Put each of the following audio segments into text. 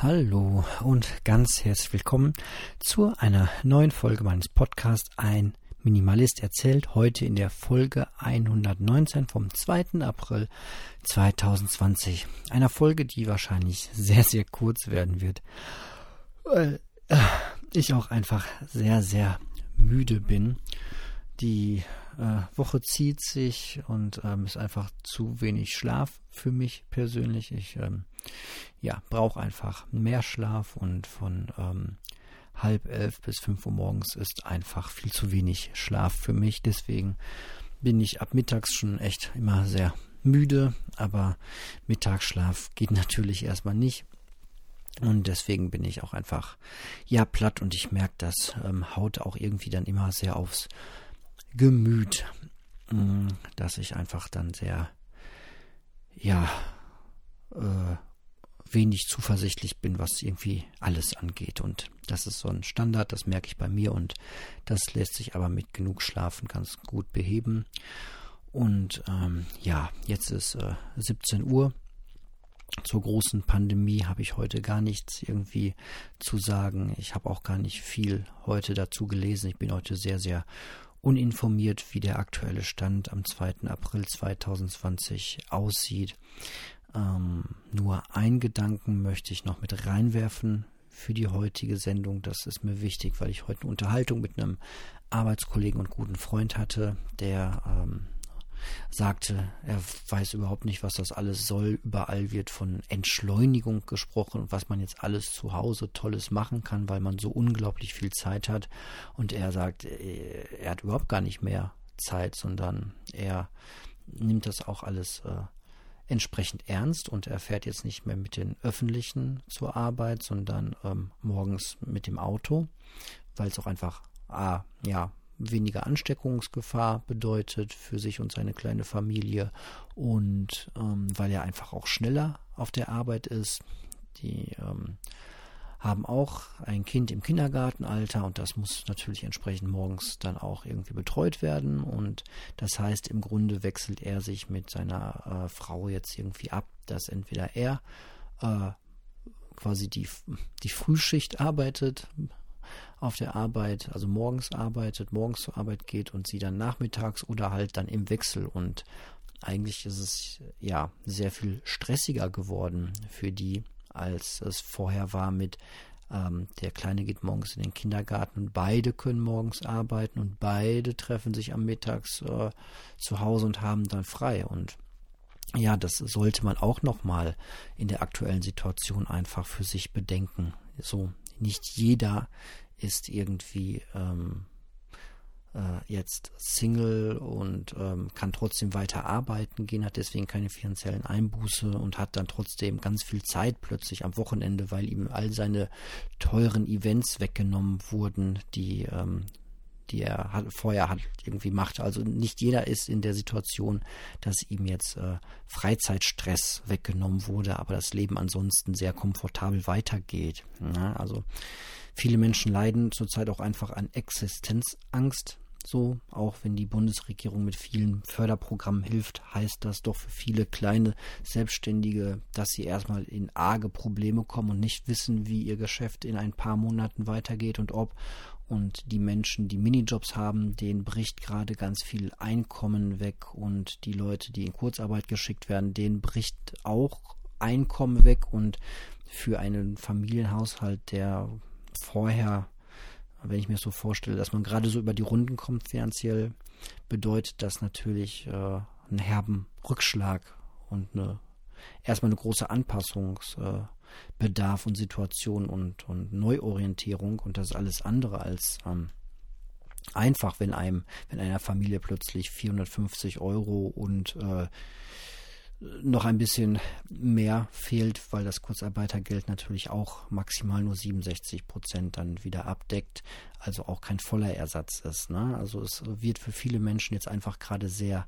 Hallo und ganz herzlich willkommen zu einer neuen Folge meines Podcasts Ein Minimalist erzählt. Heute in der Folge 119 vom 2. April 2020. Einer Folge, die wahrscheinlich sehr, sehr kurz werden wird, weil äh, ich auch einfach sehr, sehr müde bin. Die äh, Woche zieht sich und ähm, ist einfach zu wenig Schlaf für mich persönlich. Ich ähm, ja, brauche einfach mehr Schlaf und von ähm, halb elf bis fünf Uhr morgens ist einfach viel zu wenig Schlaf für mich. Deswegen bin ich ab mittags schon echt immer sehr müde, aber Mittagsschlaf geht natürlich erstmal nicht. Und deswegen bin ich auch einfach ja platt und ich merke, das ähm, haut auch irgendwie dann immer sehr aufs Gemüt, mm, dass ich einfach dann sehr, ja, äh, wenig zuversichtlich bin, was irgendwie alles angeht. Und das ist so ein Standard, das merke ich bei mir und das lässt sich aber mit genug Schlafen ganz gut beheben. Und ähm, ja, jetzt ist äh, 17 Uhr. Zur großen Pandemie habe ich heute gar nichts irgendwie zu sagen. Ich habe auch gar nicht viel heute dazu gelesen. Ich bin heute sehr, sehr uninformiert, wie der aktuelle Stand am 2. April 2020 aussieht. Ähm, nur ein Gedanken möchte ich noch mit reinwerfen für die heutige Sendung. Das ist mir wichtig, weil ich heute eine Unterhaltung mit einem Arbeitskollegen und guten Freund hatte, der ähm, sagte, er weiß überhaupt nicht, was das alles soll. Überall wird von Entschleunigung gesprochen und was man jetzt alles zu Hause Tolles machen kann, weil man so unglaublich viel Zeit hat. Und er sagt, äh, er hat überhaupt gar nicht mehr Zeit, sondern er nimmt das auch alles äh, entsprechend ernst und er fährt jetzt nicht mehr mit den Öffentlichen zur Arbeit, sondern ähm, morgens mit dem Auto, weil es auch einfach ah, ja, weniger Ansteckungsgefahr bedeutet für sich und seine kleine Familie und ähm, weil er einfach auch schneller auf der Arbeit ist. Die ähm, haben auch ein Kind im Kindergartenalter und das muss natürlich entsprechend morgens dann auch irgendwie betreut werden und das heißt im Grunde wechselt er sich mit seiner äh, Frau jetzt irgendwie ab, dass entweder er äh, quasi die, die Frühschicht arbeitet auf der Arbeit, also morgens arbeitet, morgens zur Arbeit geht und sie dann nachmittags oder halt dann im Wechsel. Und eigentlich ist es ja sehr viel stressiger geworden für die, als es vorher war mit ähm, der Kleine geht morgens in den Kindergarten. Und beide können morgens arbeiten und beide treffen sich am Mittags äh, zu Hause und haben dann frei. Und ja, das sollte man auch nochmal in der aktuellen Situation einfach für sich bedenken. So, nicht jeder ist irgendwie ähm, äh, jetzt Single und ähm, kann trotzdem weiter arbeiten gehen, hat deswegen keine finanziellen Einbuße und hat dann trotzdem ganz viel Zeit plötzlich am Wochenende, weil ihm all seine teuren Events weggenommen wurden, die ähm, die er hat, vorher hat irgendwie macht. Also nicht jeder ist in der Situation, dass ihm jetzt äh, Freizeitstress weggenommen wurde, aber das Leben ansonsten sehr komfortabel weitergeht. Ja, also Viele Menschen leiden zurzeit auch einfach an Existenzangst. So, auch wenn die Bundesregierung mit vielen Förderprogrammen hilft, heißt das doch für viele kleine Selbstständige, dass sie erstmal in arge Probleme kommen und nicht wissen, wie ihr Geschäft in ein paar Monaten weitergeht und ob. Und die Menschen, die Minijobs haben, denen bricht gerade ganz viel Einkommen weg. Und die Leute, die in Kurzarbeit geschickt werden, denen bricht auch Einkommen weg. Und für einen Familienhaushalt, der vorher, wenn ich mir so vorstelle, dass man gerade so über die Runden kommt finanziell, bedeutet das natürlich äh, einen herben Rückschlag und eine erstmal eine große Anpassungsbedarf äh, und Situation und, und Neuorientierung und das ist alles andere als ähm, einfach, wenn einem, wenn einer Familie plötzlich 450 Euro und äh, noch ein bisschen mehr fehlt, weil das Kurzarbeitergeld natürlich auch maximal nur 67 Prozent dann wieder abdeckt, also auch kein voller Ersatz ist. Ne? Also es wird für viele Menschen jetzt einfach gerade sehr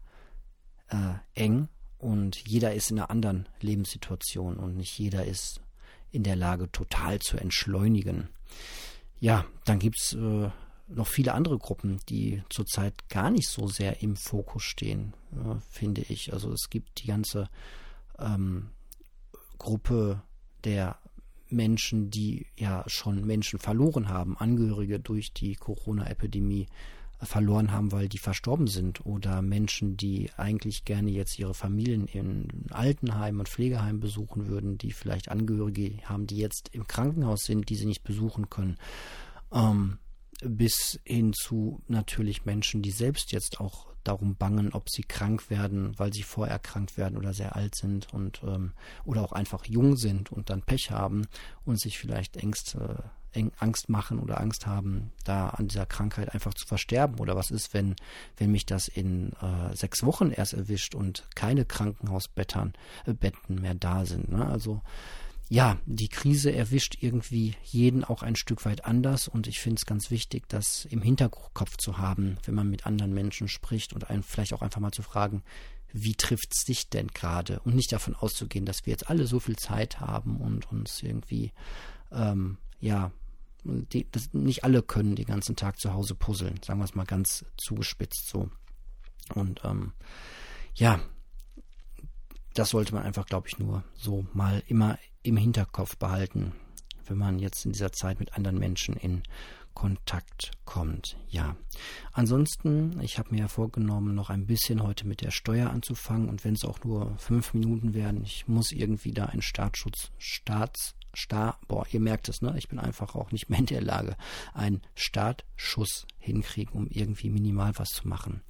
äh, eng und jeder ist in einer anderen Lebenssituation und nicht jeder ist in der Lage, total zu entschleunigen. Ja, dann gibt's äh, noch viele andere Gruppen, die zurzeit gar nicht so sehr im Fokus stehen, äh, finde ich. Also es gibt die ganze ähm, Gruppe der Menschen, die ja schon Menschen verloren haben, Angehörige durch die Corona-Epidemie verloren haben, weil die verstorben sind oder Menschen, die eigentlich gerne jetzt ihre Familien in Altenheimen und Pflegeheimen besuchen würden, die vielleicht Angehörige haben, die jetzt im Krankenhaus sind, die sie nicht besuchen können. Ähm, bis hin zu natürlich Menschen, die selbst jetzt auch darum bangen, ob sie krank werden, weil sie vorerkrankt werden oder sehr alt sind und ähm, oder auch einfach jung sind und dann Pech haben und sich vielleicht Ängste Angst machen oder Angst haben, da an dieser Krankheit einfach zu versterben? Oder was ist, wenn, wenn mich das in äh, sechs Wochen erst erwischt und keine Krankenhausbetten äh, mehr da sind? Ne? Also ja, die Krise erwischt irgendwie jeden auch ein Stück weit anders und ich finde es ganz wichtig, das im Hinterkopf zu haben, wenn man mit anderen Menschen spricht und einen vielleicht auch einfach mal zu fragen, wie trifft es dich denn gerade? Und nicht davon auszugehen, dass wir jetzt alle so viel Zeit haben und uns irgendwie ähm, ja die, das, nicht alle können den ganzen Tag zu Hause puzzeln, sagen wir es mal ganz zugespitzt so. Und ähm, ja, das sollte man einfach, glaube ich, nur so mal immer im Hinterkopf behalten, wenn man jetzt in dieser Zeit mit anderen Menschen in Kontakt kommt. Ja. Ansonsten, ich habe mir ja vorgenommen, noch ein bisschen heute mit der Steuer anzufangen und wenn es auch nur fünf Minuten werden, ich muss irgendwie da einen Staatsschutz, Staats Star, boah, ihr merkt es, ne? Ich bin einfach auch nicht mehr in der Lage, einen Startschuss hinkriegen, um irgendwie minimal was zu machen.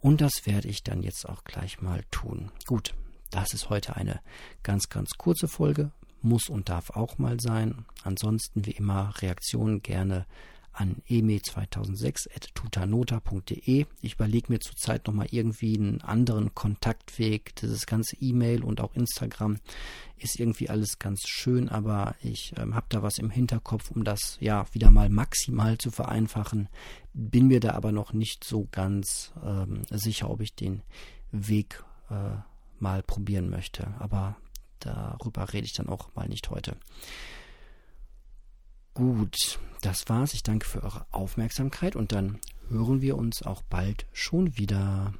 Und das werde ich dann jetzt auch gleich mal tun. Gut, das ist heute eine ganz, ganz kurze Folge. Muss und darf auch mal sein. Ansonsten wie immer Reaktionen gerne an eme2006.tutanota.de. Ich überlege mir zurzeit nochmal irgendwie einen anderen Kontaktweg. Dieses ganze E-Mail und auch Instagram ist irgendwie alles ganz schön, aber ich ähm, habe da was im Hinterkopf, um das ja wieder mal maximal zu vereinfachen. Bin mir da aber noch nicht so ganz ähm, sicher, ob ich den Weg äh, mal probieren möchte. Aber darüber rede ich dann auch mal nicht heute. Gut, das war's. Ich danke für eure Aufmerksamkeit und dann hören wir uns auch bald schon wieder.